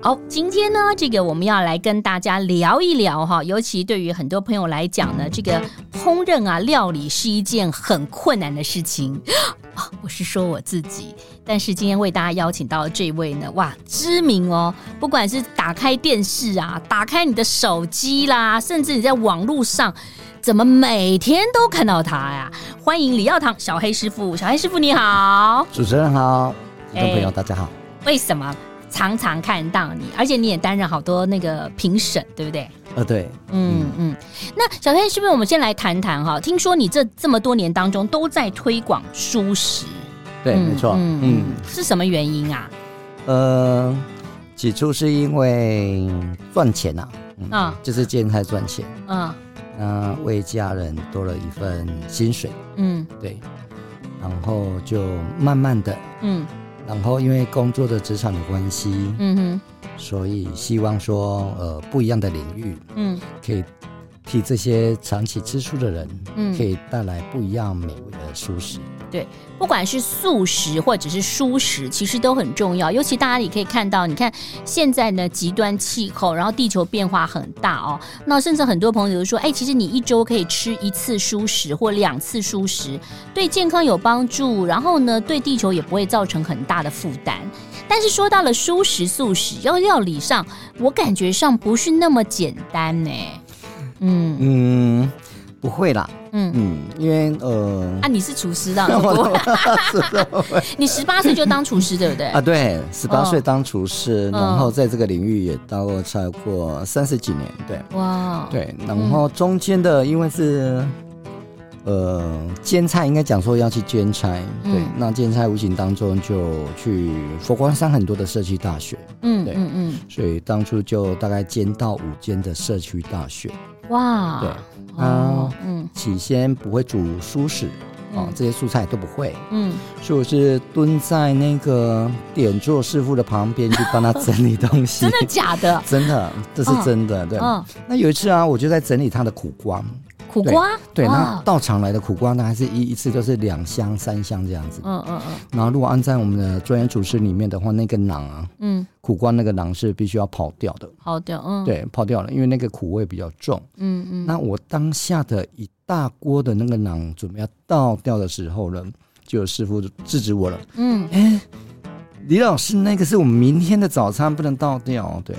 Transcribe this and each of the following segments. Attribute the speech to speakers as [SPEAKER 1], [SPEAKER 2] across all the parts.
[SPEAKER 1] 好，今天呢，这个我们要来跟大家聊一聊哈，尤其对于很多朋友来讲呢，这个烹饪啊，料理是一件很困难的事情啊。我是说我自己，但是今天为大家邀请到的这位呢，哇，知名哦，不管是打开电视啊，打开你的手机啦，甚至你在网络上。怎么每天都看到他呀？欢迎李耀堂小黑师傅，小黑师傅你好，
[SPEAKER 2] 主持人好，听众朋友大家好。
[SPEAKER 1] 为什么常常看到你，而且你也担任好多那个评审，对不对？
[SPEAKER 2] 呃，对，
[SPEAKER 1] 嗯嗯。那小黑师傅，我们先来谈谈哈。听说你这这么多年当中都在推广蔬食，
[SPEAKER 2] 对，没错，嗯嗯，
[SPEAKER 1] 是什么原因啊？
[SPEAKER 2] 呃，起初是因为赚钱呐，啊，就是兼差赚钱，嗯。那为家人多了一份薪水，嗯，对，然后就慢慢的，嗯，然后因为工作的职场的关系，嗯哼，所以希望说，呃，不一样的领域，嗯，可以替这些长期吃素的人，嗯，可以带来不一样美味的蔬食。
[SPEAKER 1] 对，不管是素食或者是蔬食，其实都很重要。尤其大家也可以看到，你看现在呢极端气候，然后地球变化很大哦。那甚至很多朋友都说，哎，其实你一周可以吃一次蔬食或两次蔬食，对健康有帮助，然后呢对地球也不会造成很大的负担。但是说到了蔬食素食，要料理上，我感觉上不是那么简单呢。
[SPEAKER 2] 嗯嗯。不会啦，嗯。嗯，因为呃，
[SPEAKER 1] 啊，你是厨师的，你十八岁就当厨师，对不对？
[SPEAKER 2] 啊，对，十八岁当厨师，然后在这个领域也当过超过三十几年，对，哇，对，然后中间的因为是呃兼差，应该讲说要去兼差，对，那兼差无形当中就去佛光山很多的社区大学，嗯，对，嗯嗯，所以当初就大概兼到五间的社区大学，哇，对。啊，嗯，起先不会煮蔬食，啊、嗯，这些蔬菜都不会，嗯，所以我是蹲在那个点做师傅的旁边去帮他整理东西。
[SPEAKER 1] 真的假的？
[SPEAKER 2] 真的，这是真的，对。嗯，那有一次啊，我就在整理他的苦瓜。
[SPEAKER 1] 苦瓜，
[SPEAKER 2] 对，那到场来的苦瓜呢，还是一一次都是两箱三箱这样子。嗯嗯嗯。然后如果按在我们的专业厨师里面的话，那个囊啊，嗯，苦瓜那个囊是必须要刨掉的。
[SPEAKER 1] 刨掉，嗯，
[SPEAKER 2] 对，刨掉了，因为那个苦味比较重。嗯嗯。那我当下的一大锅的那个囊准备要倒掉的时候呢，就有师傅制止我了。嗯，哎，李老师，那个是我们明天的早餐，不能倒掉。对。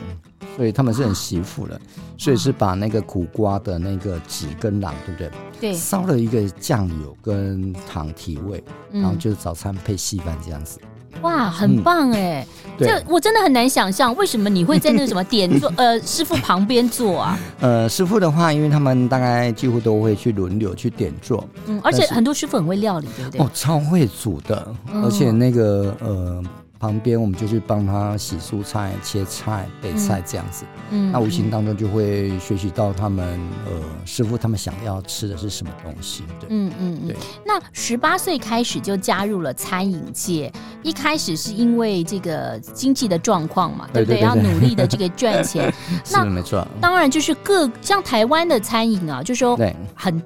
[SPEAKER 2] 所以他们是很惜福的，所以是把那个苦瓜的那个籽跟囊，对不对？对，烧了一个酱油跟糖提味，然后就是早餐配稀饭这样子。
[SPEAKER 1] 哇，很棒哎！这我真的很难想象，为什么你会在那个什么点做 呃师傅旁边做啊？
[SPEAKER 2] 呃，师傅的话，因为他们大概几乎都会去轮流去点做，
[SPEAKER 1] 嗯，而且很多师傅很会料理，对不对？
[SPEAKER 2] 哦，超会煮的，而且那个呃。旁边我们就去帮他洗蔬菜、切菜、备菜这样子，嗯，那无形当中就会学习到他们呃师傅他们想要吃的是什么东西，对，嗯嗯对。
[SPEAKER 1] 那十八岁开始就加入了餐饮界，一开始是因为这个经济的状况嘛，对不对？要努力的这个赚钱，
[SPEAKER 2] 那没错。
[SPEAKER 1] 当然就是各像台湾的餐饮啊，就是说很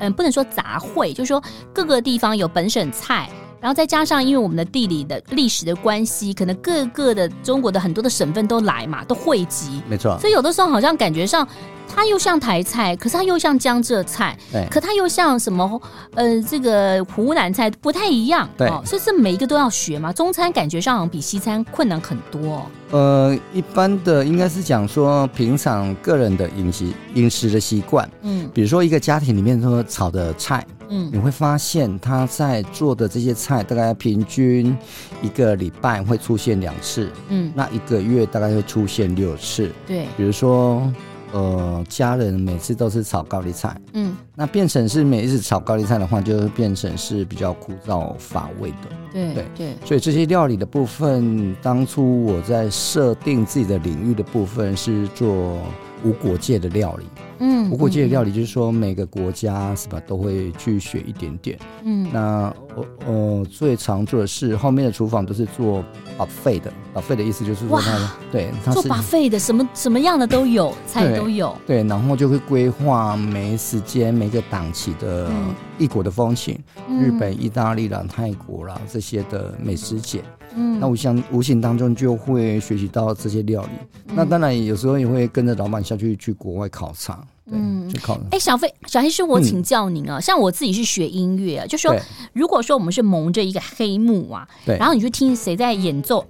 [SPEAKER 1] 嗯不能说杂烩，就是说各个地方有本省菜。然后再加上，因为我们的地理的历史的关系，可能各个的中国的很多的省份都来嘛，都汇集，
[SPEAKER 2] 没错。
[SPEAKER 1] 所以有的时候好像感觉上，它又像台菜，可是它又像江浙菜，对，可它又像什么呃这个湖南菜，不太一样，
[SPEAKER 2] 对。
[SPEAKER 1] 所以是每一个都要学嘛。中餐感觉上好像比西餐困难很多。
[SPEAKER 2] 呃，一般的应该是讲说平常个人的饮食饮食的习惯，嗯，比如说一个家庭里面说炒的菜。嗯，你会发现他在做的这些菜，大概平均一个礼拜会出现两次，嗯，那一个月大概会出现六次。对，比如说呃，家人每次都是炒高丽菜，嗯，那变成是每一次炒高丽菜的话，就会变成是比较枯燥乏味的。
[SPEAKER 1] 对对对，
[SPEAKER 2] 所以这些料理的部分，当初我在设定自己的领域的部分是做无国界的料理。嗯，无国界的料理就是说每个国家是吧都会去学一点点。嗯，那我呃最常做的是后面的厨房都是做 buffet 的，buffet 的意思就是说它对它是
[SPEAKER 1] 做 buffet 的，什么什么样的都有，菜都有。
[SPEAKER 2] 对，然后就会规划每时间每个档期的异国的风情，嗯、日本、意大利啦、泰国啦这些的美食节。嗯，那无形无形当中就会学习到这些料理。嗯、那当然有时候也会跟着老板下去去国外考察。嗯，去考。
[SPEAKER 1] 哎、欸，小飞小黑师，我请教您啊，嗯、像我自己是学音乐，啊就说如果说我们是蒙着一个黑幕啊，对，然后你去听谁在演奏，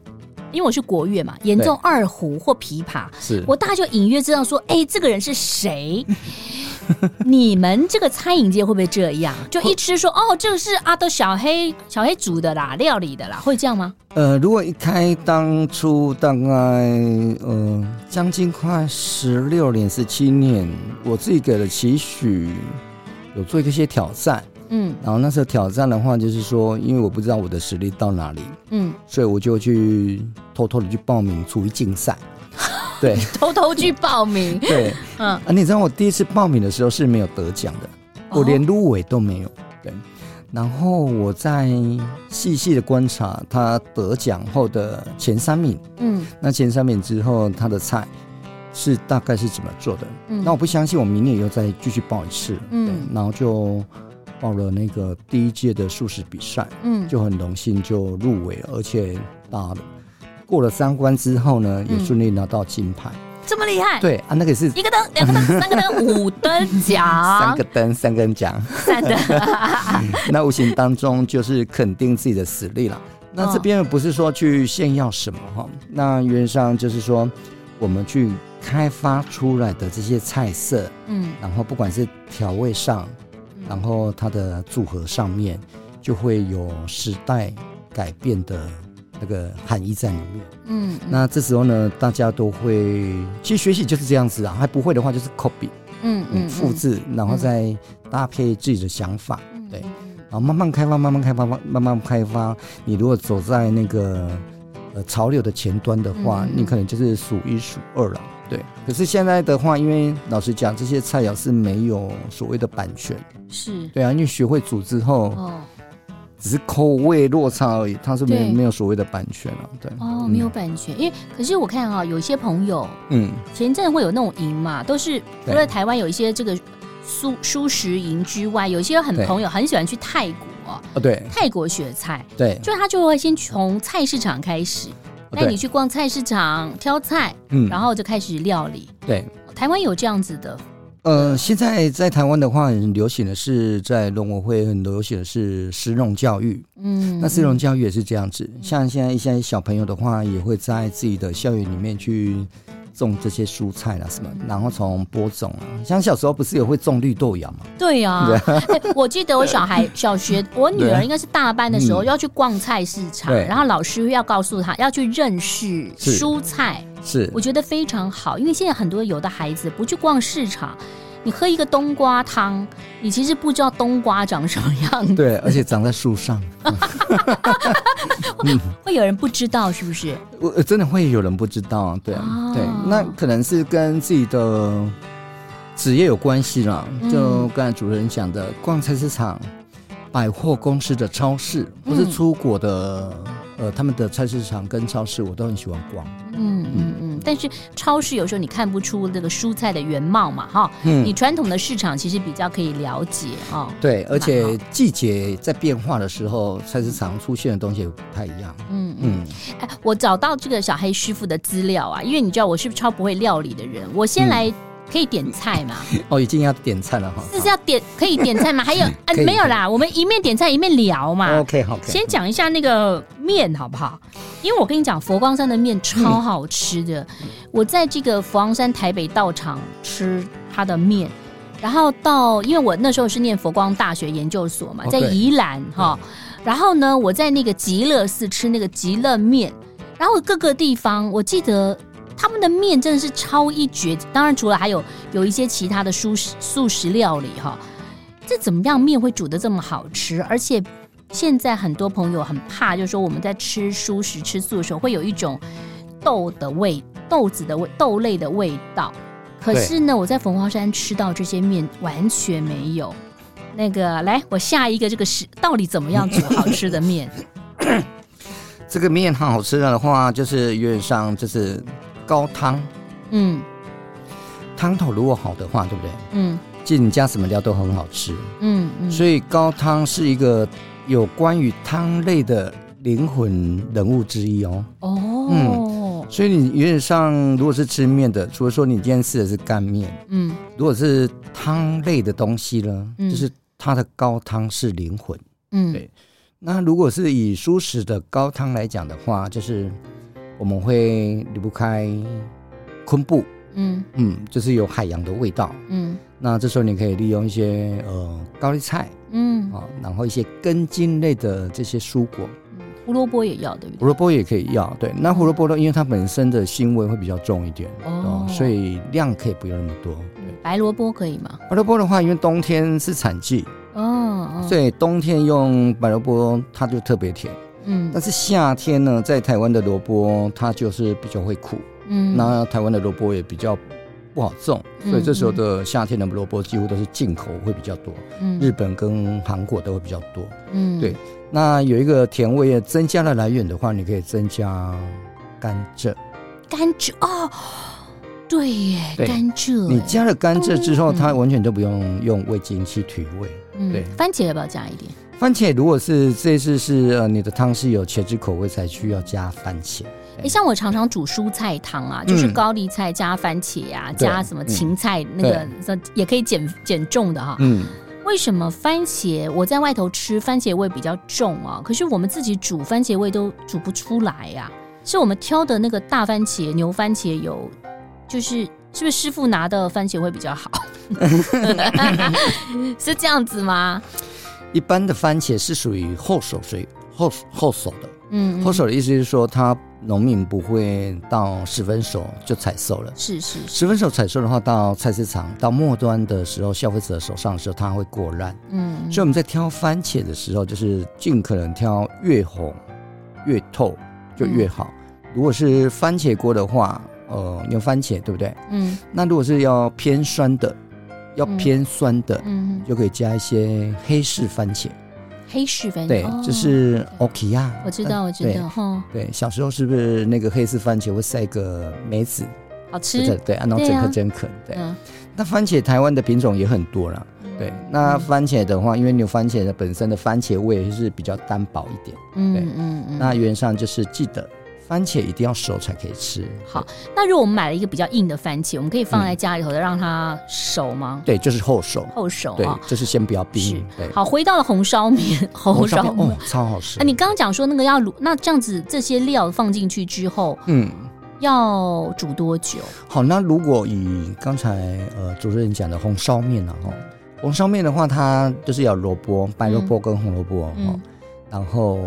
[SPEAKER 1] 因为我是国乐嘛，演奏二胡或琵琶，是我大概就隐约知道说，哎、欸，这个人是谁。你们这个餐饮界会不会这样？就一吃说哦，这个是阿豆小黑小黑煮的啦，料理的啦，会这样吗？
[SPEAKER 2] 呃，如果一开当初大概呃将近快十六年十七年，我自己给了期许，有做一些挑战，嗯，然后那时候挑战的话，就是说，因为我不知道我的实力到哪里，嗯，所以我就去偷偷的去报名厨艺竞赛。对，
[SPEAKER 1] 偷偷去报名。
[SPEAKER 2] 对，嗯啊，你知道我第一次报名的时候是没有得奖的，我连入围都没有。对，然后我在细细的观察他得奖后的前三名，嗯，那前三名之后他的菜是大概是怎么做的？嗯，那我不相信，我明年又再继续报一次，嗯，然后就报了那个第一届的素食比赛，嗯，就很荣幸就入围了，而且打了。过了三关之后呢，也顺利拿到金牌，
[SPEAKER 1] 这么厉害？
[SPEAKER 2] 对啊，那个是
[SPEAKER 1] 一个灯、两个灯、三个灯、五灯奖，
[SPEAKER 2] 三个灯、三根奖，三个。那无形当中就是肯定自己的实力了。那这边不是说去炫耀什么哈，那原则上就是说我们去开发出来的这些菜色，嗯，然后不管是调味上，然后它的组合上面，就会有时代改变的。那个含义在里面，嗯，那这时候呢，大家都会，其实学习就是这样子啊，还不会的话就是 copy，嗯嗯，复制，然后再搭配自己的想法，对，然后慢慢开发，慢慢开发，慢慢开发。你如果走在那个呃潮流的前端的话，你可能就是数一数二了，对。可是现在的话，因为老实讲，这些菜肴是没有所谓的版权，是。对啊，因为学会煮之后，哦。只是口味落差而已，它是没有没有所谓的版权了，对。
[SPEAKER 1] 哦，没有版权，因为可是我看啊，有些朋友，嗯，前阵会有那种营嘛，都是除了台湾有一些这个蔬蔬食营之外，有些很朋友很喜欢去泰国啊，对，泰国学菜，对，就他就会先从菜市场开始带你去逛菜市场挑菜，嗯，然后就开始料理，对，台湾有这样子的。
[SPEAKER 2] 呃，现在在台湾的话，很流行的是在农委会很流行的是食农教育。嗯，那食农教育也是这样子。像现在一些小朋友的话，也会在自己的校园里面去种这些蔬菜啦什么，然后从播种啊。像小时候不是也会种绿豆芽吗？
[SPEAKER 1] 对呀、啊欸。我记得我小孩小学，我女儿应该是大班的时候要去逛菜市场，然后老师要告诉她要去认识蔬菜。是，我觉得非常好，因为现在很多有的孩子不去逛市场，你喝一个冬瓜汤，你其实不知道冬瓜长什么样子。
[SPEAKER 2] 对，而且长在树上，
[SPEAKER 1] 会有人不知道是不是？
[SPEAKER 2] 我真的会有人不知道，对、哦、对，那可能是跟自己的职业有关系啦。就刚才主持人讲的，逛菜市场、百货公司的超市，或是出国的。呃，他们的菜市场跟超市我都很喜欢逛。
[SPEAKER 1] 嗯嗯嗯，但是超市有时候你看不出那个蔬菜的原貌嘛，哈。嗯。你传统的市场其实比较可以了解哦。
[SPEAKER 2] 对，而且季节在变化的时候，菜市场出现的东西也不太一样。嗯嗯。
[SPEAKER 1] 哎，我找到这个小黑师傅的资料啊，因为你知道我是不是超不会料理的人，我先来。可以点菜吗？
[SPEAKER 2] 哦，已经要点菜了哈。
[SPEAKER 1] 这是要点可以点菜吗？还有啊，没有啦，我们一面点菜一面聊嘛。
[SPEAKER 2] OK，好。
[SPEAKER 1] 先讲一下那个面好不好？因为我跟你讲，佛光山的面超好吃的。我在这个佛光山台北道场吃它的面，然后到因为我那时候是念佛光大学研究所嘛，在宜兰哈。然后呢，我在那个极乐寺吃那个极乐面，然后各个地方我记得。他们的面真的是超一绝。当然，除了还有有一些其他的素食素食料理哈，这怎么样面会煮的这么好吃？而且现在很多朋友很怕，就是说我们在吃蔬食吃素的时候会有一种豆的味、豆子的味、豆类的味道。可是呢，我在凤凰山吃到这些面完全没有。那个，来，我下一个这个是到底怎么样煮好吃的面？
[SPEAKER 2] 这个面好吃的话，就是有点像就是高汤。嗯，汤头如果好的话，对不对？嗯，其实你加什么料都很好吃。嗯嗯，所以高汤是一个有关于汤类的灵魂人物之一哦。哦，嗯，所以你有点像，如果是吃面的，除了说你今天吃的是干面，嗯，如果是汤类的东西呢，嗯，就是它的高汤是灵魂。嗯，对。那如果是以素食的高汤来讲的话，就是我们会离不开昆布，嗯嗯，就是有海洋的味道，嗯。那这时候你可以利用一些呃高丽菜，嗯啊，然后一些根茎类的这些蔬果，
[SPEAKER 1] 嗯，胡萝卜也要对不对？
[SPEAKER 2] 胡萝卜也可以要，对。那胡萝卜呢，因为它本身的腥味会比较重一点，哦，所以量可以不用那么多。对，
[SPEAKER 1] 白萝卜可以吗？
[SPEAKER 2] 白萝卜的话，因为冬天是产季。哦，所以冬天用白萝卜，它就特别甜。嗯，但是夏天呢，在台湾的萝卜它就是比较会苦。嗯，那台湾的萝卜也比较不好种，所以这时候的夏天的萝卜几乎都是进口会比较多。嗯，日本跟韩国都会比较多。嗯，对。那有一个甜味增加的来源的话，你可以增加甘蔗。
[SPEAKER 1] 甘蔗哦。对耶，对甘蔗。
[SPEAKER 2] 你加了甘蔗之后，嗯、它完全都不用用味精去提味。嗯，对。
[SPEAKER 1] 番茄要不要加一点？
[SPEAKER 2] 番茄如果是这次是呃你的汤是有茄汁口味，才需要加番茄。
[SPEAKER 1] 哎，像我常常煮蔬菜汤啊，就是高丽菜加番茄啊，嗯、加什么芹菜，那个也可以减减重的哈。嗯。为什么番茄我在外头吃番茄味比较重啊？可是我们自己煮番茄味都煮不出来呀、啊？是我们挑的那个大番茄、牛番茄有？就是是不是师傅拿的番茄会比较好？是这样子吗？
[SPEAKER 2] 一般的番茄是属于后熟，所以后后手的。嗯，后手的意思是说，它农民不会到十分熟就采收了。
[SPEAKER 1] 是是，
[SPEAKER 2] 十分熟采收的话，到菜市场到末端的时候，消费者手上的时候，它会过烂。嗯，所以我们在挑番茄的时候，就是尽可能挑越红越透就越好。如果是番茄锅的话。呃，牛番茄对不对？嗯，那如果是要偏酸的，要偏酸的，嗯，就可以加一些黑柿番茄。
[SPEAKER 1] 黑柿番茄，
[SPEAKER 2] 对，就是 OK 呀。
[SPEAKER 1] 我知道，我知道，哈。
[SPEAKER 2] 对，小时候是不是那个黑柿番茄会塞个梅子？
[SPEAKER 1] 好吃。对，
[SPEAKER 2] 然后整颗整啃。对。那番茄台湾的品种也很多了。对，那番茄的话，因为牛番茄的本身的番茄味是比较单薄一点。嗯嗯嗯。那原上就是记得。番茄一定要熟才可以吃。
[SPEAKER 1] 好，那如果我们买了一个比较硬的番茄，我们可以放在家里头的让它熟吗？
[SPEAKER 2] 对，就是后熟。
[SPEAKER 1] 后熟，
[SPEAKER 2] 对，就是先不要冰。对。
[SPEAKER 1] 好，回到了红烧面，红烧
[SPEAKER 2] 哦，超好吃。
[SPEAKER 1] 啊你刚刚讲说那个要卤，那这样子这些料放进去之后，嗯，要煮多久？
[SPEAKER 2] 好，那如果以刚才呃主持人讲的红烧面呢，哈，红烧面的话，它就是要萝卜，白萝卜跟红萝卜，哈，然后。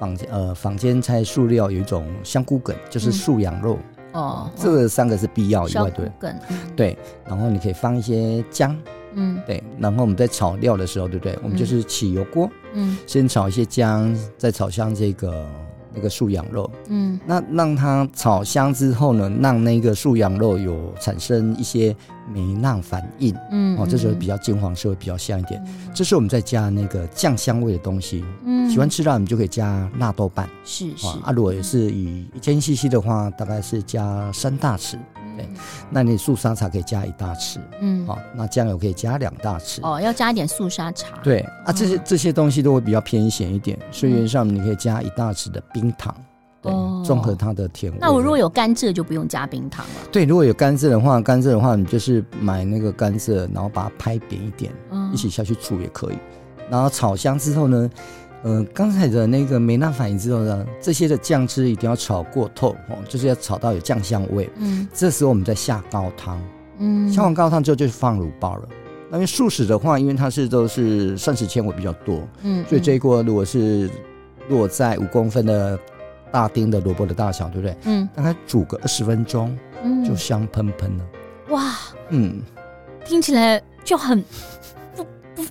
[SPEAKER 2] 坊间呃，坊间菜素料有一种香菇梗，就是素羊肉、嗯、哦，这三个是必要以外，对，梗。对，然后你可以放一些姜，嗯，对，然后我们在炒料的时候，对不对？我们就是起油锅，嗯，先炒一些姜，再炒香这个。那个素羊肉，嗯，那让它炒香之后呢，让那个素羊肉有产生一些酶浪反应，嗯，哦，这时候比较金黄色会比较香一点。嗯、这时候我们再加那个酱香味的东西，嗯，喜欢吃辣，你就可以加纳豆瓣，是是。啊，如果也是以一千 CC 的话，大概是加三大匙。那你素沙茶可以加一大匙，嗯，好，那酱油可以加两大匙。
[SPEAKER 1] 哦，要加一点素沙茶。
[SPEAKER 2] 对啊，这些这些东西都会比较偏咸一点，所以原上你可以加一大匙的冰糖，对，综合它的甜味。
[SPEAKER 1] 那我如果有甘蔗就不用加冰糖了。
[SPEAKER 2] 对，如果有甘蔗的话，甘蔗的话你就是买那个甘蔗，然后把它拍扁一点，嗯一起下去煮也可以。然后炒香之后呢？嗯，刚才的那个梅纳反应之后呢，这些的酱汁一定要炒过透哦，就是要炒到有酱香味。嗯，这时候我们再下高汤。嗯，下完高汤之后就放卤包了。那因为素食的话，因为它是都是膳食纤维比较多，嗯，所以这一锅如果是落在五公分的大丁的萝卜的大小，对不对？嗯，大概煮个二十分钟，嗯，就香喷喷了。
[SPEAKER 1] 哇，嗯，听起来就很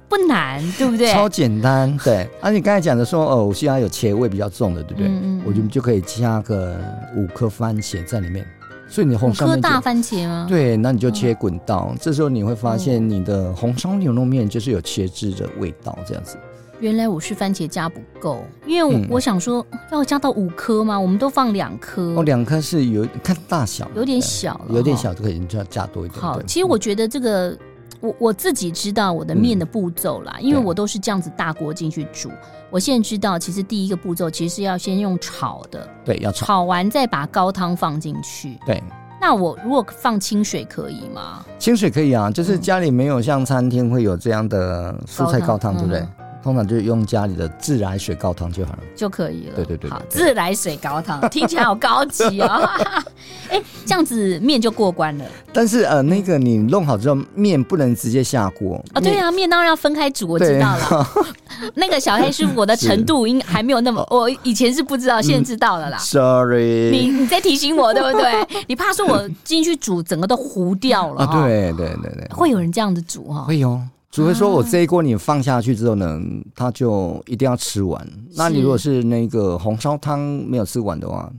[SPEAKER 1] 不难，对不对？
[SPEAKER 2] 超简单，对。而、啊、你刚才讲的说，哦，我现在有茄味比较重的，对不对？嗯，嗯，我觉得就可以加个五颗番茄在里面。所以你
[SPEAKER 1] 红烧大番茄吗？
[SPEAKER 2] 对，那你就切滚刀。哦、这时候你会发现你的红烧牛肉面就是有茄汁的味道，这样子。
[SPEAKER 1] 原来我是番茄加不够，因为我，、嗯、我想说要加到五颗吗？我们都放两颗。
[SPEAKER 2] 哦，两颗是有看大小，
[SPEAKER 1] 有点小，
[SPEAKER 2] 有点小就可以，就要加多一点。
[SPEAKER 1] 好，其实我觉得这个。我我自己知道我的面的步骤啦，嗯、因为我都是这样子大锅进去煮。我现在知道，其实第一个步骤其实是要先用炒的，
[SPEAKER 2] 对，要炒，
[SPEAKER 1] 炒完再把高汤放进去。
[SPEAKER 2] 对，
[SPEAKER 1] 那我如果放清水可以吗？
[SPEAKER 2] 清水可以啊，就是家里没有像餐厅会有这样的蔬菜高汤，对不对？嗯通常就用家里的自来水高汤就好了，
[SPEAKER 1] 就可以了。
[SPEAKER 2] 对对对，对，
[SPEAKER 1] 好，自来水高汤 听起来好高级哦。哎，这样子面就过关了。
[SPEAKER 2] 但是呃，那个你弄好之后，面不能直接下锅啊、
[SPEAKER 1] 哦。对啊，面当然要分开煮，我知道了。那个小黑师傅，我的程度应还没有那么，我以前是不知道，现在知道了啦。
[SPEAKER 2] 嗯、Sorry，
[SPEAKER 1] 你你在提醒我对不对？你怕说我进去煮，整个都糊掉了、哦、
[SPEAKER 2] 啊？对对对对，
[SPEAKER 1] 会有人这样子煮哈、哦？
[SPEAKER 2] 会有。除非说我这一锅你放下去之后呢，它就一定要吃完。那你如果是那个红烧汤没有吃完的话，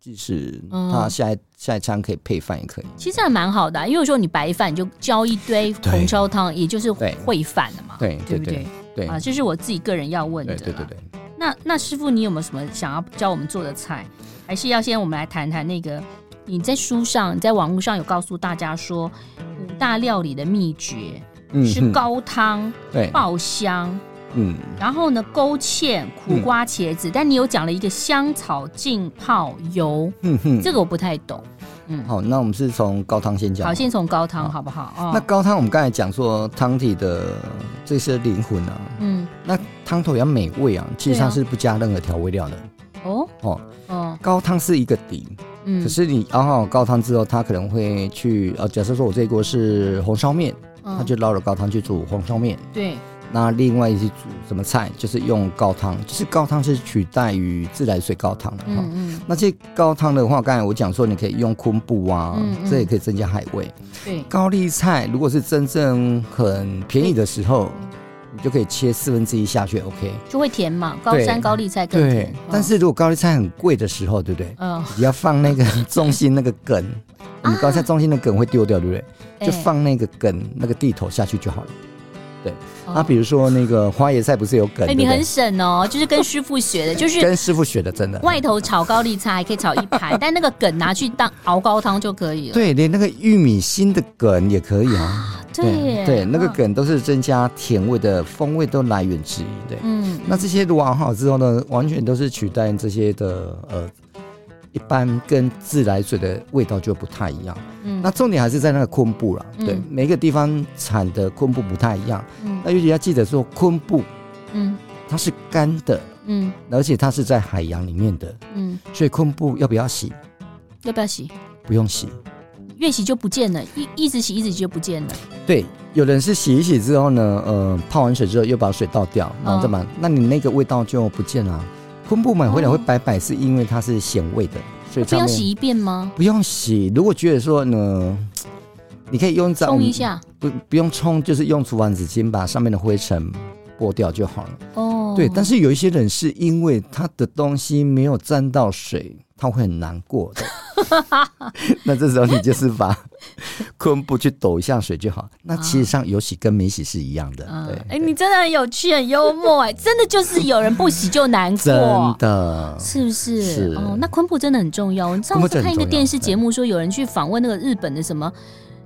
[SPEAKER 2] 即使它下一下一餐可以配饭也可以。
[SPEAKER 1] 其实还蛮好的、啊，因为说你白饭你就浇一堆红烧汤，也就是烩饭了嘛，
[SPEAKER 2] 对
[SPEAKER 1] 对不对？对啊，这是我自己个人要问的。
[SPEAKER 2] 对对对。
[SPEAKER 1] 那那师傅，你有没有什么想要教我们做的菜？还是要先我们来谈谈那个你在书上、你在网络上有告诉大家说五大料理的秘诀。是高汤，对，爆香，嗯，然后呢，勾芡、苦瓜、茄子，但你有讲了一个香草浸泡油，嗯哼，这个我不太懂，嗯，
[SPEAKER 2] 好，那我们是从高汤先讲，
[SPEAKER 1] 好，先从高汤好。不好？哦，
[SPEAKER 2] 那高汤我们刚才讲说汤体的这些灵魂啊，嗯，那汤头要美味啊，其实它是不加任何调味料的，哦。哦。哦，高汤是一个底，嗯，可是你熬好高汤之后，它可能会去，呃，假设说我这一锅是红烧面。他就捞了高汤去煮红烧面。
[SPEAKER 1] 对，
[SPEAKER 2] 那另外一些煮什么菜，就是用高汤，就是高汤是取代于自来水高汤的。嗯嗯。那这高汤的话，刚才我讲说，你可以用昆布啊，这也可以增加海味。
[SPEAKER 1] 对，
[SPEAKER 2] 高丽菜如果是真正很便宜的时候，你就可以切四分之一下去，OK。
[SPEAKER 1] 就会甜嘛，高山高丽菜更甜。
[SPEAKER 2] 对，但是如果高丽菜很贵的时候，对不对？嗯。你要放那个 中心那个梗，你高丽菜中心的梗会丢掉，对不对？就放那个梗，那个地头下去就好了。对，那比如说那个花椰菜不是有梗？哎，
[SPEAKER 1] 你很省哦，就是跟师傅学的，就是
[SPEAKER 2] 跟师傅学的，真的。
[SPEAKER 1] 外头炒高丽菜还可以炒一盘，但那个梗拿去当熬高汤就可以了。
[SPEAKER 2] 对，连那个玉米芯的梗也可以啊。
[SPEAKER 1] 对
[SPEAKER 2] 对，那个梗都是增加甜味的风味都来源之一。对，嗯，那这些熬好之后呢，完全都是取代这些的呃。一般跟自来水的味道就不太一样。嗯，那重点还是在那个昆布了。对，每个地方产的昆布不太一样。嗯，那尤其要记得说昆布，嗯，它是干的，嗯，而且它是在海洋里面的，嗯，所以昆布要不要洗？
[SPEAKER 1] 要不要洗？
[SPEAKER 2] 不用洗，
[SPEAKER 1] 越洗就不见了，一一直洗一直洗就不见了。
[SPEAKER 2] 对，有人是洗一洗之后呢，呃，泡完水之后又把水倒掉，然后再把，那你那个味道就不见了。昆布买回来会白白，是因为它是咸味的，所以不用
[SPEAKER 1] 洗一遍吗？
[SPEAKER 2] 不用洗。如果觉得说呢，你可以用
[SPEAKER 1] 冲一下，
[SPEAKER 2] 不不用冲，就是用厨房纸巾把上面的灰尘剥掉就好了。哦，对。但是有一些人是因为他的东西没有沾到水，他会很难过的。那这时候你就是把昆布去抖一下水就好。那其实上有洗跟没洗是一样的。对，哎，
[SPEAKER 1] 你真的很有趣，很幽默，哎，真的就是有人不洗就难过，
[SPEAKER 2] 真的，
[SPEAKER 1] 是不是？是哦。那昆布真的很重要。你上次看一个电视节目，说有人去访问那个日本的什么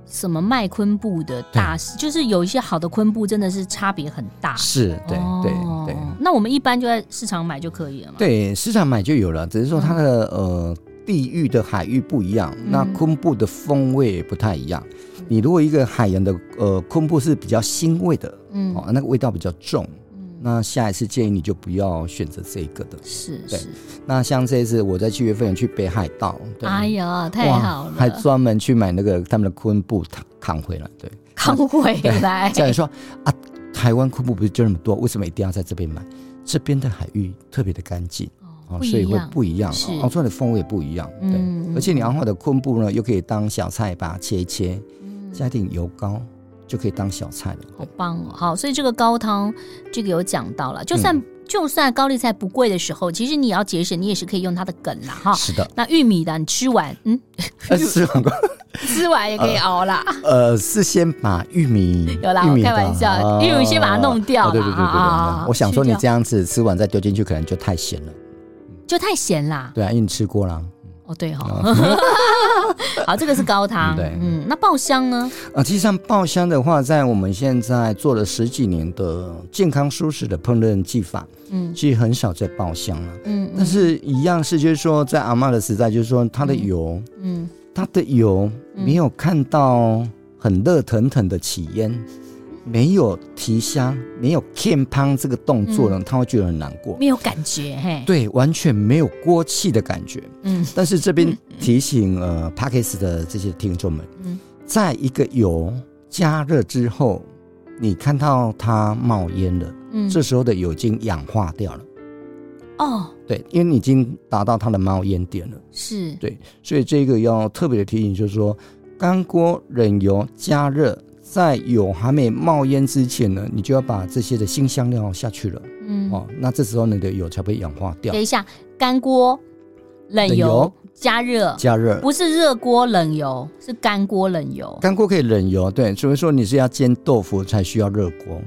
[SPEAKER 1] 什么麦昆布的大师，就是有一些好的昆布真的是差别很大。
[SPEAKER 2] 是，对对对。
[SPEAKER 1] 那我们一般就在市场买就可以了嘛？
[SPEAKER 2] 对，市场买就有了，只是说它的呃。地域的海域不一样，那昆布的风味也不太一样。嗯、你如果一个海洋的呃昆布是比较腥味的，嗯，哦，那个味道比较重，嗯，那下一次建议你就不要选择这个的。
[SPEAKER 1] 是，
[SPEAKER 2] 对。
[SPEAKER 1] 是
[SPEAKER 2] 那像这一次我在七月份去北海道，
[SPEAKER 1] 哎呀，太好了，
[SPEAKER 2] 还专门去买那个他们的昆布扛扛回来，对，
[SPEAKER 1] 扛回来。
[SPEAKER 2] 这样说啊，台湾昆布不是就那么多，为什么一定要在这边买？这边的海域特别的干净。哦，所以会不一样，熬出来的风味不一样。对，嗯、而且你熬好的昆布呢，又可以当小菜，把它切一切，加一点油膏，就可以当小菜了。
[SPEAKER 1] 好棒哦！好，所以这个高汤，这个有讲到了，就算、嗯。就算高丽菜不贵的时候，其实你要节省，你也是可以用它的梗啦，哈。
[SPEAKER 2] 是的。
[SPEAKER 1] 那玉米的，你吃完，嗯，
[SPEAKER 2] 吃完
[SPEAKER 1] 吃完也可以熬啦。
[SPEAKER 2] 呃，是先把玉米
[SPEAKER 1] 有啦，我开玩笑，玉米先把它弄掉。
[SPEAKER 2] 对对对对对。我想说，你这样子吃完再丢进去，可能就太咸了。
[SPEAKER 1] 就太咸啦。
[SPEAKER 2] 对啊，因为你吃过了。
[SPEAKER 1] 哦，对哈。好，这个是高汤。对，嗯，那爆香呢？
[SPEAKER 2] 啊，其实像爆香的话，在我们现在做了十几年的健康舒适的烹饪技法。嗯，其实很少在爆香了。嗯，但是一样是，就是说，在阿嬷的时代，就是说，它的油，嗯，它的油没有看到很热腾腾的起烟，没有提香，没有添香这个动作呢，他会觉得很难过，
[SPEAKER 1] 没有感觉，嘿，
[SPEAKER 2] 对，完全没有锅气的感觉。嗯，但是这边提醒呃 Podcast 的这些听众们，嗯，在一个油加热之后，你看到它冒烟了。嗯，这时候的油已经氧化掉了。哦，对，因为你已经达到它的冒烟点了。
[SPEAKER 1] 是，
[SPEAKER 2] 对，所以这个要特别的提醒，就是说，干锅冷油加热，在油还没冒烟之前呢，你就要把这些的新香料下去了。嗯，哦，那这时候你的油才被氧化掉。
[SPEAKER 1] 等一下，干锅冷油，冷油加热，
[SPEAKER 2] 加热，
[SPEAKER 1] 不是热锅冷油，是干锅冷油。
[SPEAKER 2] 干锅可以冷油，对，除非说你是要煎豆腐才需要热锅。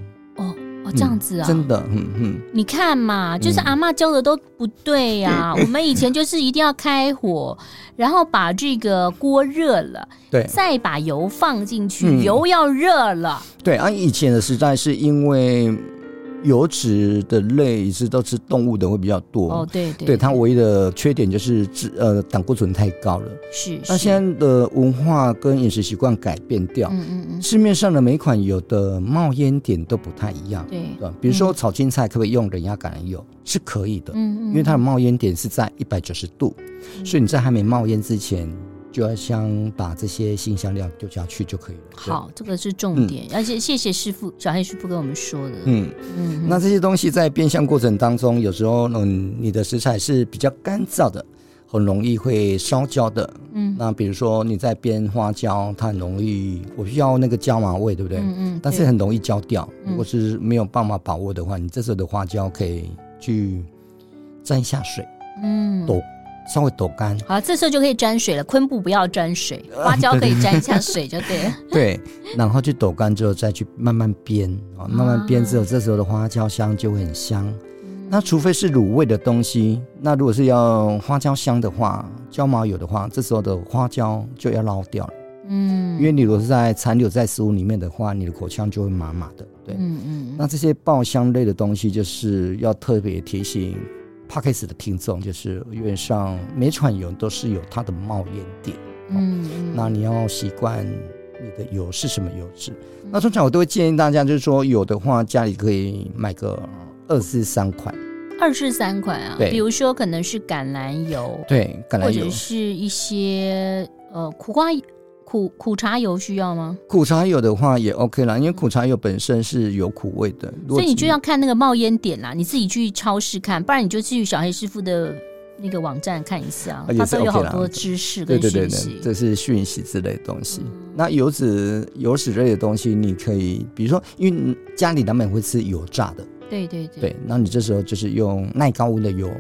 [SPEAKER 1] 哦，这样子啊，
[SPEAKER 2] 嗯、真的，嗯嗯，
[SPEAKER 1] 你看嘛，就是阿妈教的都不对呀、啊。嗯、我们以前就是一定要开火，然后把这个锅热了，对，再把油放进去，嗯、油要热了。
[SPEAKER 2] 对，啊，以前的时代是因为。油脂的类是都是动物的会比较多。
[SPEAKER 1] 哦，对对，
[SPEAKER 2] 对它唯一的缺点就是脂呃胆固醇太高了。是，那现在的文化跟饮食习惯改变掉，嗯嗯嗯，市面上的每款油的冒烟点都不太一样，对。对，比如说炒青菜可不可以用冷压橄榄油？是可以的，嗯嗯，因为它的冒烟点是在一百九十度，所以你在还没冒烟之前。就要先把这些新香料丢下去就可以了。
[SPEAKER 1] 好，这个是重点，而且、嗯、谢谢师傅小黑师傅跟我们说的。嗯
[SPEAKER 2] 嗯，嗯那这些东西在变香过程当中，有时候嗯，你的食材是比较干燥的，很容易会烧焦的。嗯，那比如说你在煸花椒，它很容易我需要那个椒麻味，对不对？嗯嗯。但是很容易焦掉，如果是没有办法把握的话，你这时候的花椒可以去沾一下水。嗯。都。稍微抖干，
[SPEAKER 1] 好，这时候就可以沾水了。昆布不要沾水，花椒可以沾一下水就对了。
[SPEAKER 2] 对，然后去抖干之后，再去慢慢煸啊，慢慢煸之后，这时候的花椒香就会很香。嗯、那除非是卤味的东西，那如果是要花椒香的话，椒麻油的话，这时候的花椒就要捞掉了。嗯，因为你如果是在残留在食物里面的话，你的口腔就会麻麻的。对，嗯嗯。那这些爆香类的东西，就是要特别提醒。Podcast 的听众就是，因为上每款油都是有它的冒烟点，嗯，嗯，那你要习惯你的油是什么油脂。嗯、那通常我都会建议大家，就是说有的话家里可以买个二至三款，
[SPEAKER 1] 二至三款啊，对，比如说可能是橄榄油，
[SPEAKER 2] 对，橄榄油，或
[SPEAKER 1] 者是一些呃苦瓜。苦苦茶油需要吗？
[SPEAKER 2] 苦茶油的话也 OK 啦，因为苦茶油本身是有苦味的，
[SPEAKER 1] 所以你就要看那个冒烟点啦。你自己去超市看，不然你就去小黑师傅的那个网站看一下，它都有好多知识跟讯息。对对对对，这是
[SPEAKER 2] 讯息之类的东西。嗯、那油脂油脂类的东西，你可以比如说，因为家里难免会吃油炸的，
[SPEAKER 1] 对对对，
[SPEAKER 2] 对，那你这时候就是用耐高温的油。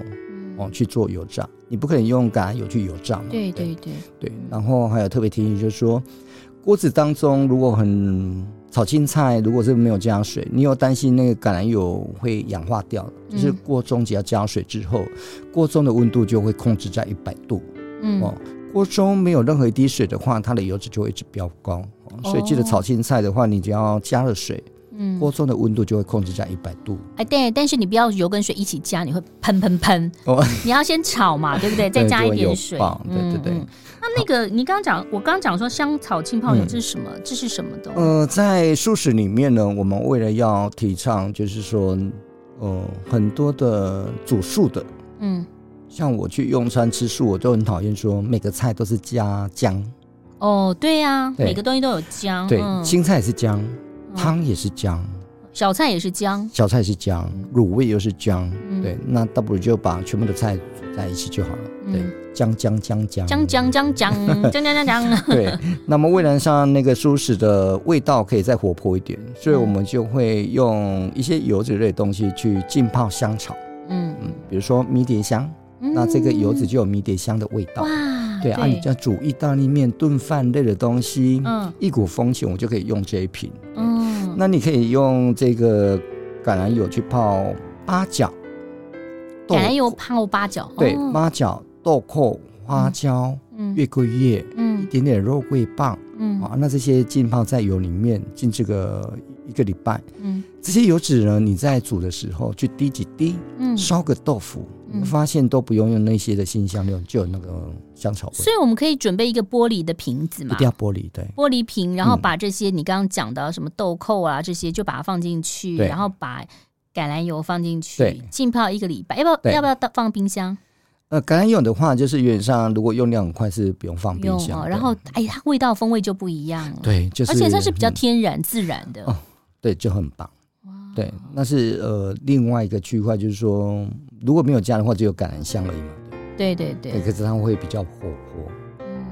[SPEAKER 2] 哦，去做油炸，你不可能用橄榄油去油炸嘛？
[SPEAKER 1] 对对对
[SPEAKER 2] 对。然后还有特别提醒，就是说，锅子当中如果很炒青菜，如果是没有加水，你有担心那个橄榄油会氧化掉，就是锅中只要加水之后，锅中的温度就会控制在一百度。嗯。哦，锅中没有任何一滴水的话，它的油脂就会一直飙高。所以记得炒青菜的话，你只要加了水。嗯，锅中的温度就会控制在一百度。
[SPEAKER 1] 哎，对，但是你不要油跟水一起加，你会喷喷喷。哦，你要先炒嘛，对不对？再加一点水。
[SPEAKER 2] 对对对。
[SPEAKER 1] 那那个，你刚刚讲，我刚刚讲说香草浸泡油，这是什么？这是什么的？
[SPEAKER 2] 呃，在素食里面呢，我们为了要提倡，就是说，呃，很多的煮素的，嗯，像我去用餐吃素，我都很讨厌说每个菜都是加姜。
[SPEAKER 1] 哦，对呀，每个东西都有姜。
[SPEAKER 2] 对，青菜也是姜。汤也是姜，
[SPEAKER 1] 小菜也是姜，
[SPEAKER 2] 小菜是姜，卤味又是姜，嗯、对，那倒不如就把全部的菜煮在一起就好了。嗯、对，姜姜姜姜，
[SPEAKER 1] 姜姜姜姜。姜姜姜姜。
[SPEAKER 2] 对，那么为了让那个蔬食的味道可以再活泼一点，所以我们就会用一些油脂类的东西去浸泡香草。嗯。嗯，比如说迷迭香，嗯、那这个油脂就有迷迭香的味道。哇。对啊，你像煮意大利面、炖饭类的东西，嗯，一股风情，我就可以用这一瓶。嗯，那你可以用这个橄榄油去泡八角，
[SPEAKER 1] 橄榄油泡八角，
[SPEAKER 2] 对，八角、豆蔻、花椒、月桂叶，嗯，一点点肉桂棒，嗯，啊，那这些浸泡在油里面，浸这个一个礼拜，嗯，这些油脂呢，你在煮的时候去滴几滴，嗯，烧个豆腐。发现都不用用那些的新香料，就有那个香草味。
[SPEAKER 1] 所以我们可以准备一个玻璃的瓶子嘛，
[SPEAKER 2] 一定要玻璃，对，
[SPEAKER 1] 玻璃瓶，然后把这些你刚刚讲的什么豆蔻啊这些，就把它放进去，然后把橄榄油放进去，浸泡一个礼拜。要不要要不要放冰箱？
[SPEAKER 2] 呃，橄榄油的话，就是原则上如果用量很快是不用放冰箱。
[SPEAKER 1] 然后哎，它味道风味就不一样了。
[SPEAKER 2] 对，就是，
[SPEAKER 1] 而且它是比较天然自然的。哦，
[SPEAKER 2] 对，就很棒。对，那是呃另外一个区块，就是说如果没有加的话，只有橄榄香而已嘛。
[SPEAKER 1] 对对对，
[SPEAKER 2] 可是它会比较活泼。
[SPEAKER 1] 嗯，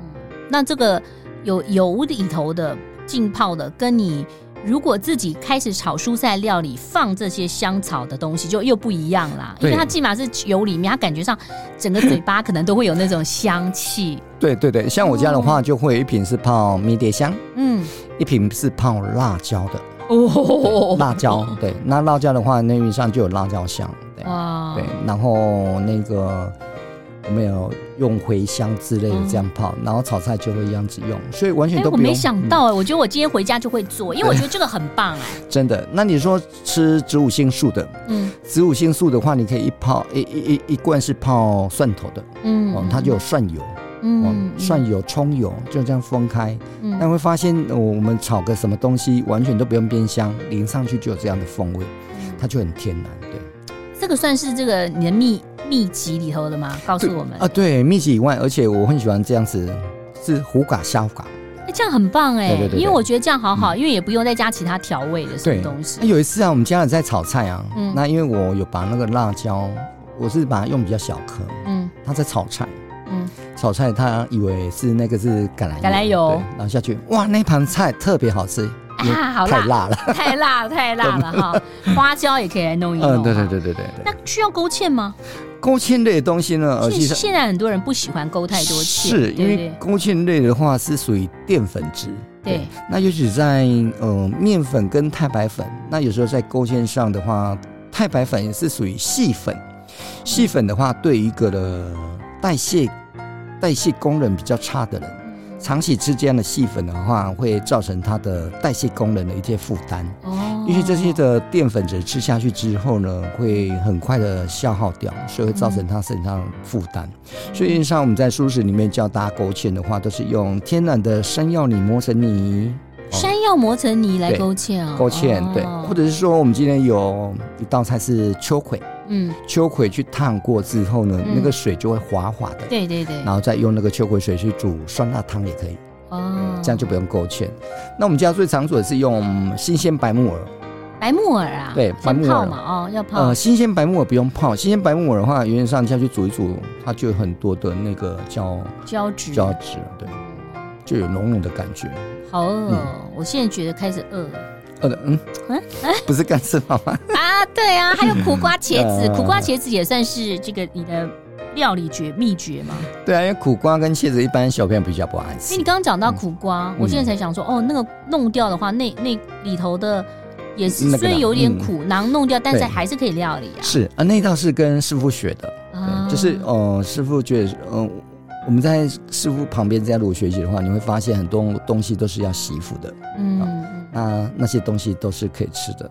[SPEAKER 1] 那这个有油里头的浸泡的，跟你如果自己开始炒蔬菜料理放这些香草的东西，就又不一样啦。对因为它起码是油里面，它感觉上整个嘴巴可能都会有那种香气。
[SPEAKER 2] 对对对，像我家的话，就会有一瓶是泡迷迭香，嗯，一瓶是泡辣椒的。哦，辣椒，对，那辣椒的话，那边上就有辣椒香，对，哇对，然后那个我们有用茴香之类的这样泡，嗯、然后炒菜就会一样子用，所以完全都不用。
[SPEAKER 1] 我没想到哎，嗯、我觉得我今天回家就会做，因为我觉得这个很棒哎。
[SPEAKER 2] 真的，那你说吃植物性素的，嗯，植物性素的话，你可以一泡一一一一罐是泡蒜头的，嗯，哦，它就有蒜油。嗯，蒜油、葱油就这样分开，嗯，但会发现我们炒个什么东西，完全都不用煸香，淋上去就有这样的风味，它就很天然。对，
[SPEAKER 1] 这个算是这个你的秘秘籍里头的吗？告诉我们。
[SPEAKER 2] 啊，对，秘籍以外，而且我很喜欢这样子，是胡嘎虾嘎，
[SPEAKER 1] 哎，这样很棒哎，对对对，因为我觉得这样好好，因为也不用再加其他调味的什么东西。
[SPEAKER 2] 有一次啊，我们家人在炒菜啊，嗯，那因为我有把那个辣椒，我是把它用比较小颗，嗯，他在炒菜。嗯，炒菜他以为是那个是橄榄
[SPEAKER 1] 橄榄油，
[SPEAKER 2] 然后下去，哇，那盘菜特别好吃，
[SPEAKER 1] 啊，好辣，
[SPEAKER 2] 太辣了，
[SPEAKER 1] 太辣了，太辣了 哈！花椒也可以来弄一弄，
[SPEAKER 2] 嗯，对对对对对。
[SPEAKER 1] 那需要勾芡吗？
[SPEAKER 2] 勾芡类的东西呢，
[SPEAKER 1] 其实现在很多人不喜欢勾太多芡，
[SPEAKER 2] 是因为勾芡类的话是属于淀粉质，对。那尤其在呃面粉跟太白粉，那有时候在勾芡上的话，太白粉也是属于细粉，细粉的话对一个的代谢。代谢功能比较差的人，长期吃这样的细粉的话，会造成它的代谢功能的一些负担。哦，因为这些的淀粉质吃下去之后呢，会很快的消耗掉，所以会造成它身上负担。嗯、所以像我们在素食里面教大家勾芡的话，都是用天然的山药泥磨成泥。
[SPEAKER 1] 山药磨成泥来勾芡啊？
[SPEAKER 2] 勾芡对，或者是说我们今天有一道菜是秋葵。嗯，秋葵去烫过之后呢，嗯、那个水就会滑滑的。
[SPEAKER 1] 对对对。
[SPEAKER 2] 然后再用那个秋葵水去煮酸辣汤也可以。哦。这样就不用勾芡。那我们家最常做的是用新鲜白木耳。
[SPEAKER 1] 白木耳啊？
[SPEAKER 2] 对，白木耳
[SPEAKER 1] 嘛，哦，要泡。
[SPEAKER 2] 呃，新鲜白木耳不用泡，新鲜白木耳的话，原则上下去煮一煮，它就有很多的那个胶
[SPEAKER 1] 胶质，
[SPEAKER 2] 胶质，对，就有浓浓的感觉。
[SPEAKER 1] 好饿哦，嗯、我现在觉得开始饿了。
[SPEAKER 2] 饿的，嗯嗯，不是干吃吗？
[SPEAKER 1] 啊，对啊，还有苦瓜茄子，苦瓜茄子也算是这个你的料理绝秘诀吗？
[SPEAKER 2] 对啊，因为苦瓜跟茄子一般小朋友比较不爱吃。
[SPEAKER 1] 因为你刚刚讲到苦瓜，我现在才想说，哦，那个弄掉的话，那那里头的也是虽然有点苦，囊弄掉，但是还是可以料理啊。
[SPEAKER 2] 是啊，那道是跟师傅学的，就是哦，师傅觉得，嗯，我们在师傅旁边这样如果学习的话，你会发现很多东西都是要洗衣服的，嗯。那那些东西都是可以吃的。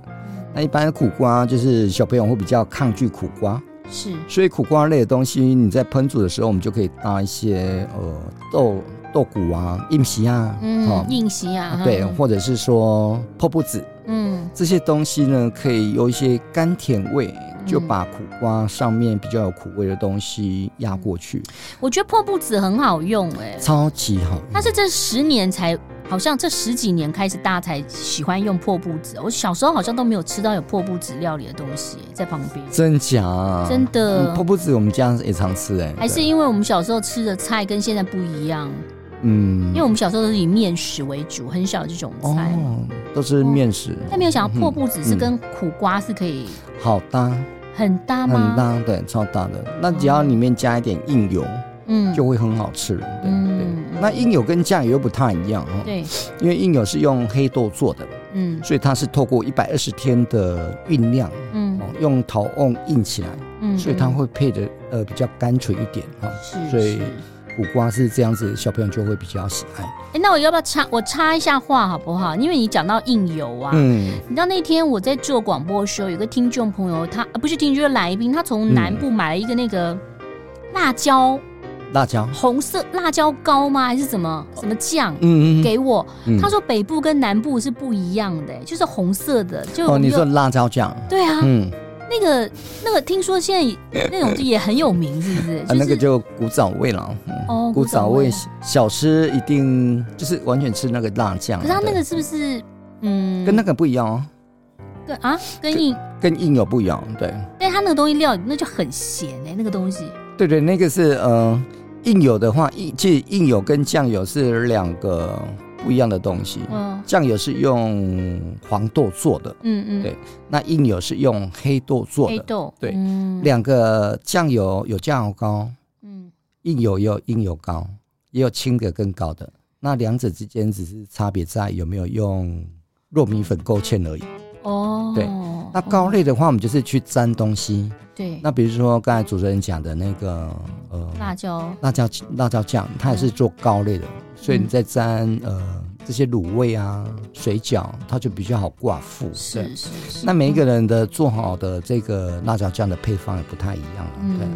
[SPEAKER 2] 那一般苦瓜就是小朋友会比较抗拒苦瓜，是。所以苦瓜类的东西，你在烹煮的时候，我们就可以搭一些呃豆豆谷啊、硬皮啊，
[SPEAKER 1] 嗯，硬皮啊，
[SPEAKER 2] 对，或者是说破布子，嗯，这些东西呢，可以有一些甘甜味，就把苦瓜上面比较有苦味的东西压过去。
[SPEAKER 1] 我觉得破布子很好用，哎，
[SPEAKER 2] 超级好用。
[SPEAKER 1] 但是这十年才，好像这十几年开始，大家才喜欢用破布子。我小时候好像都没有吃到有破布子料理的东西在旁边。
[SPEAKER 2] 真假？
[SPEAKER 1] 真的。
[SPEAKER 2] 破布子我们家也常吃，哎，
[SPEAKER 1] 还是因为我们小时候吃的菜跟现在不一样。嗯，因为我们小时候都是以面食为主，很少这种菜。
[SPEAKER 2] 哦，都是面食。
[SPEAKER 1] 但没有想到破布子是跟苦瓜是可以
[SPEAKER 2] 好搭。
[SPEAKER 1] 很搭吗？
[SPEAKER 2] 很搭，对，超搭的。那只要里面加一点硬油，嗯，就会很好吃了。对对。那硬油跟酱油又不太一样哦。对。因为硬油是用黑豆做的，嗯，所以它是透过一百二十天的酝酿，嗯，用陶瓮硬起来，嗯，所以它会配的呃比较干脆一点哈。是。所以苦瓜是这样子，小朋友就会比较喜爱。
[SPEAKER 1] 哎，那我要不要插我插一下话好不好？因为你讲到印油啊，嗯，你知道那天我在做广播的时候，有个听众朋友，他不是听众，就是来宾，他从南部买了一个那个辣椒，
[SPEAKER 2] 辣椒
[SPEAKER 1] 红色辣椒膏吗？还是什么什么酱？嗯嗯，给我，他说北部跟南部是不一样的，就是红色的，就
[SPEAKER 2] 哦，你说辣椒酱？
[SPEAKER 1] 对啊，嗯。那个那个，听说现在那种 也很有名，是不是？
[SPEAKER 2] 啊，那个就古早味了。哦，古早味小吃一定就是完全吃那个辣酱。
[SPEAKER 1] 可是它那个是不是嗯？
[SPEAKER 2] 跟那个不一样哦。
[SPEAKER 1] 对啊，跟硬
[SPEAKER 2] 跟硬有不一样，对。
[SPEAKER 1] 但它那个东西料那就很咸哎，那个东西。
[SPEAKER 2] 对对，那个是呃硬有的话，硬其实硬有跟酱油是两个。不一样的东西，嗯，酱油是用黄豆做的，嗯嗯，对，那硬油是用黑豆做的，黑豆，对，两个酱油有酱油膏，嗯，硬油也有硬油膏，也有轻的跟高的，那两者之间只是差别在有没有用糯米粉勾芡而已，哦，对，那膏类的话，我们就是去沾东西，对，那比如说刚才主持人讲的那个，呃，
[SPEAKER 1] 辣椒，
[SPEAKER 2] 辣椒，辣椒酱，它也是做膏类的。所以你再沾呃这些卤味啊、水饺，它就比较好挂附。是是是。那每一个人的做好的这个辣椒酱的配方也不太一样啊。对。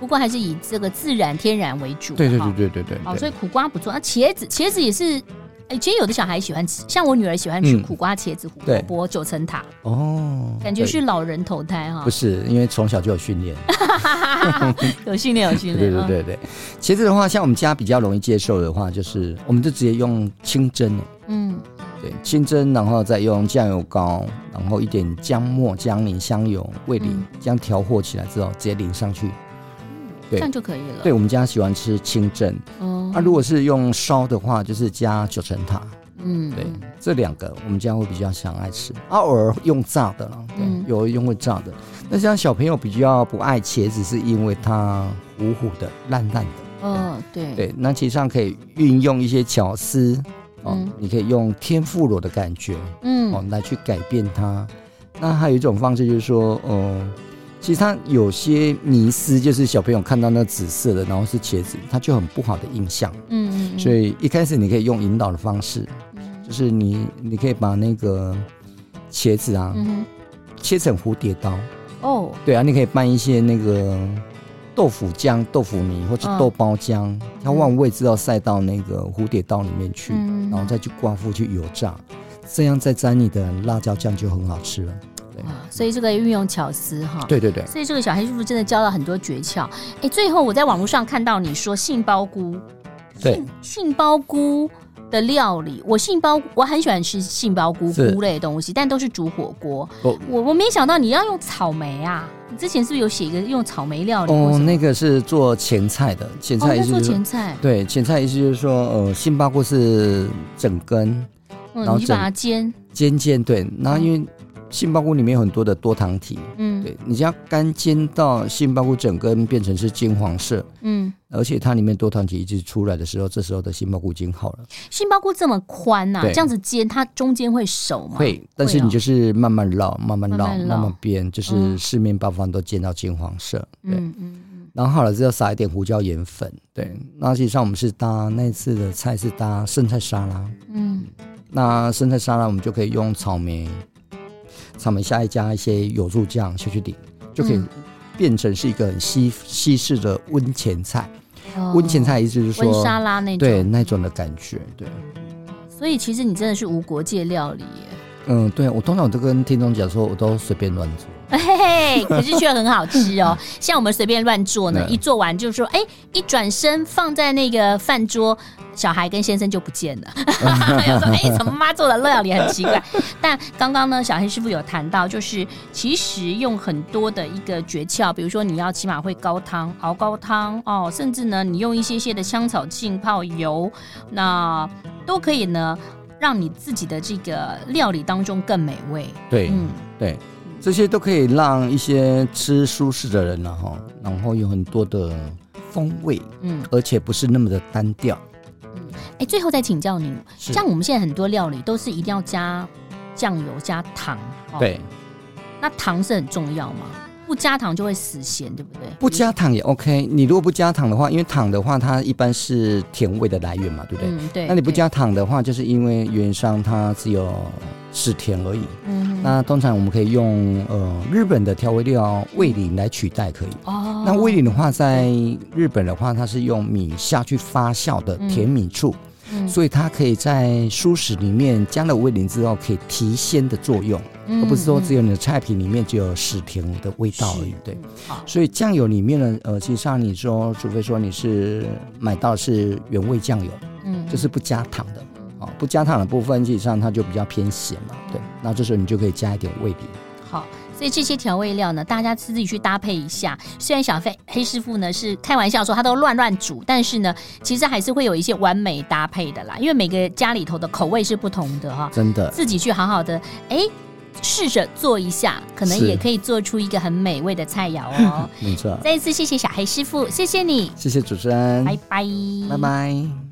[SPEAKER 1] 不过还是以这个自然天然为主。
[SPEAKER 2] 对对对对对对。
[SPEAKER 1] 好，所以苦瓜不错。那茄子，茄子也是。哎，其实有的小孩喜欢吃，像我女儿喜欢吃苦瓜、茄子、胡萝卜、九层塔。哦。感觉是老人投胎哈。
[SPEAKER 2] 不是，因为从小就有训练。
[SPEAKER 1] 有训练，有训练。
[SPEAKER 2] 对对对对。茄子的话，像我们家比较容易接受的话，就是我们就直接用清蒸。嗯。对，清蒸，然后再用酱油膏，然后一点姜末、姜泥、香油、味淋，这样调和起来之后，直接淋上去。
[SPEAKER 1] 这样就可以了。
[SPEAKER 2] 对，我们家喜欢吃清蒸。哦。那如果是用烧的话，就是加九层塔。嗯。对，这两个我们家会比较想爱吃。啊，偶尔用炸的了。对，有用会炸的。那像小朋友比较不爱茄子，是因为它糊糊的、烂烂的。嗯，对。对，那其实上可以运用一些巧思。哦。你可以用天妇罗的感觉。嗯。哦，来去改变它。那还有一种方式就是说，嗯。其实它有些迷思，就是小朋友看到那紫色的，然后是茄子，他就很不好的印象。嗯嗯。所以一开始你可以用引导的方式，就是你你可以把那个茄子啊，切成蝴蝶刀。哦。对啊，你可以拌一些那个豆腐浆、豆腐泥或者豆包浆，它往位置要塞到那个蝴蝶刀里面去，然后再去挂腹去油炸，这样再沾你的辣椒酱就很好吃了。
[SPEAKER 1] 啊，所以这个运用巧思哈，
[SPEAKER 2] 对对对，
[SPEAKER 1] 所以这个小黑叔叔真的教了很多诀窍。哎，最后我在网络上看到你说杏鲍菇，
[SPEAKER 2] 对，
[SPEAKER 1] 杏鲍菇的料理，我杏鲍我很喜欢吃杏鲍菇菇类的东西，但都是煮火锅。我我没想到你要用草莓啊，你之前是不是有写一个用草莓料理？
[SPEAKER 2] 哦，那个是做前菜的，前菜意思就是
[SPEAKER 1] 做前菜，
[SPEAKER 2] 对，前菜意思就是说，呃，杏鲍菇是整根，
[SPEAKER 1] 然后你把它煎
[SPEAKER 2] 煎煎，对，然后因为。杏鲍菇里面有很多的多糖体，嗯，对，你只要干煎到杏鲍菇整根变成是金黄色，嗯，而且它里面多糖体一直出来的时候，这时候的杏鲍菇已经好了。
[SPEAKER 1] 杏鲍菇这么宽呐、啊，这样子煎它中间会熟吗？
[SPEAKER 2] 会，但是你就是慢慢烙，慢慢烙，慢慢煸，就是四面八方都煎到金黄色，对，嗯嗯嗯。然后好了之后撒一点胡椒盐粉，对。那实际上我们是搭那次的菜是搭生菜沙拉，嗯，那生菜沙拉我们就可以用草莓。草莓下一加一些油醋酱下去淋，就可以变成是一个很西西式的温前菜。温、哦、前菜意思就是说温
[SPEAKER 1] 沙拉那种，
[SPEAKER 2] 对那种的感觉，对。
[SPEAKER 1] 所以其实你真的是无国界料理耶。
[SPEAKER 2] 嗯，对，我通常我都跟听众讲说，我都随便乱做。
[SPEAKER 1] 嘿嘿，可是却很好吃哦。像我们随便乱做呢，一做完就说，哎，一转身放在那个饭桌，小孩跟先生就不见了。有说，哎，怎么妈做的料理很奇怪？但刚刚呢，小黑师傅有谈到，就是其实用很多的一个诀窍，比如说你要起码会高汤熬高汤哦，甚至呢，你用一些些的香草浸泡油，那都可以呢。让你自己的这个料理当中更美味。
[SPEAKER 2] 对，嗯，对，这些都可以让一些吃素食的人呢，哈，然后有很多的风味，嗯，而且不是那么的单调。
[SPEAKER 1] 嗯，哎，最后再请教您，像我们现在很多料理都是一定要加酱油加糖，
[SPEAKER 2] 对，
[SPEAKER 1] 那糖是很重要吗？不加糖就会死咸，对不对？
[SPEAKER 2] 不加糖也 OK。你如果不加糖的话，因为糖的话，它一般是甜味的来源嘛，对不对？
[SPEAKER 1] 嗯，对。
[SPEAKER 2] 那你不加糖的话，就是因为原商它只有是甜而已。嗯。那通常我们可以用呃日本的调味料味淋来取代，可以。哦。那味淋的话，在日本的话，它是用米下去发酵的甜米醋。嗯所以它可以在蔬食里面加了味淋之后，可以提鲜的作用，嗯、而不是说只有你的菜品里面只有死甜的味道而已。对，所以酱油里面呢，呃，其实上你说，除非说你是买到是原味酱油，嗯，就是不加糖的，哦，不加糖的部分，基本上它就比较偏咸嘛。对，那这时候你就可以加一点味醂。
[SPEAKER 1] 好。所以这些调味料呢，大家自己去搭配一下。虽然小黑黑师傅呢是开玩笑说他都乱乱煮，但是呢，其实还是会有一些完美搭配的啦。因为每个家里头的口味是不同的哈，
[SPEAKER 2] 真的，
[SPEAKER 1] 自己去好好的哎试着做一下，可能也可以做出一个很美味的菜肴哦。
[SPEAKER 2] 没错，
[SPEAKER 1] 再一次谢谢小黑师傅，谢谢你，
[SPEAKER 2] 谢谢主持人，
[SPEAKER 1] 拜拜，
[SPEAKER 2] 拜拜。